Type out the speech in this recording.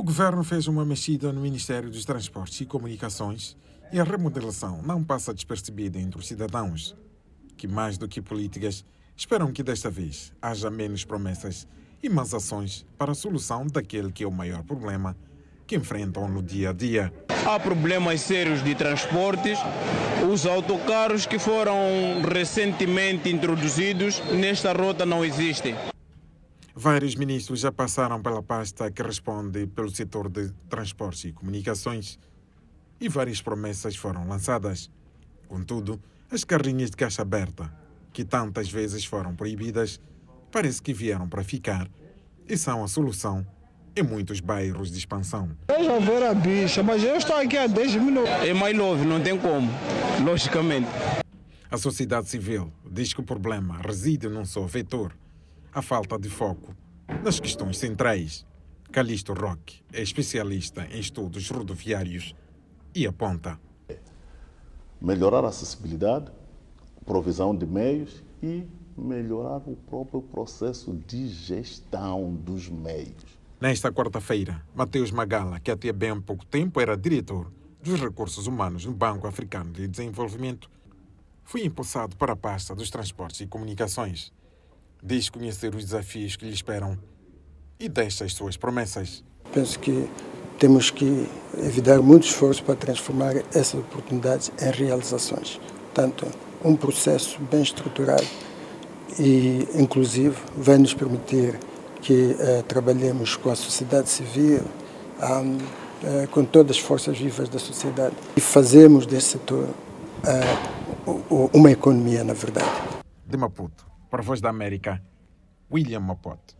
O governo fez uma mexida no Ministério dos Transportes e Comunicações e a remodelação não passa despercebida entre os cidadãos, que mais do que políticas esperam que desta vez haja menos promessas e mais ações para a solução daquele que é o maior problema que enfrentam no dia a dia. Há problemas sérios de transportes. Os autocarros que foram recentemente introduzidos nesta rota não existem. Vários ministros já passaram pela pasta que responde pelo setor de transportes e comunicações e várias promessas foram lançadas. Contudo, as carrinhas de caixa aberta, que tantas vezes foram proibidas, parece que vieram para ficar e são a solução em muitos bairros de expansão. Eu já ver a bicha, mas eu estou aqui há 10 minutos. É mais novo, não tem como, logicamente. A sociedade civil diz que o problema reside num só vetor, a falta de foco nas questões centrais. Calixto Roque é especialista em estudos rodoviários e aponta. Melhorar a acessibilidade, provisão de meios e melhorar o próprio processo de gestão dos meios. Nesta quarta-feira, Mateus Magala, que até bem pouco tempo era diretor dos recursos humanos no Banco Africano de Desenvolvimento, foi impulsado para a pasta dos transportes e comunicações. Diz conhecer os desafios que lhe esperam e deixa as suas promessas. Penso que temos que evitar muito esforço para transformar essas oportunidades em realizações. Tanto um processo bem estruturado e inclusive vai nos permitir que uh, trabalhemos com a sociedade civil, um, uh, com todas as forças vivas da sociedade e fazemos desse setor uh, uma economia, na verdade. De Maputo, para a Voz da América, William Mapote.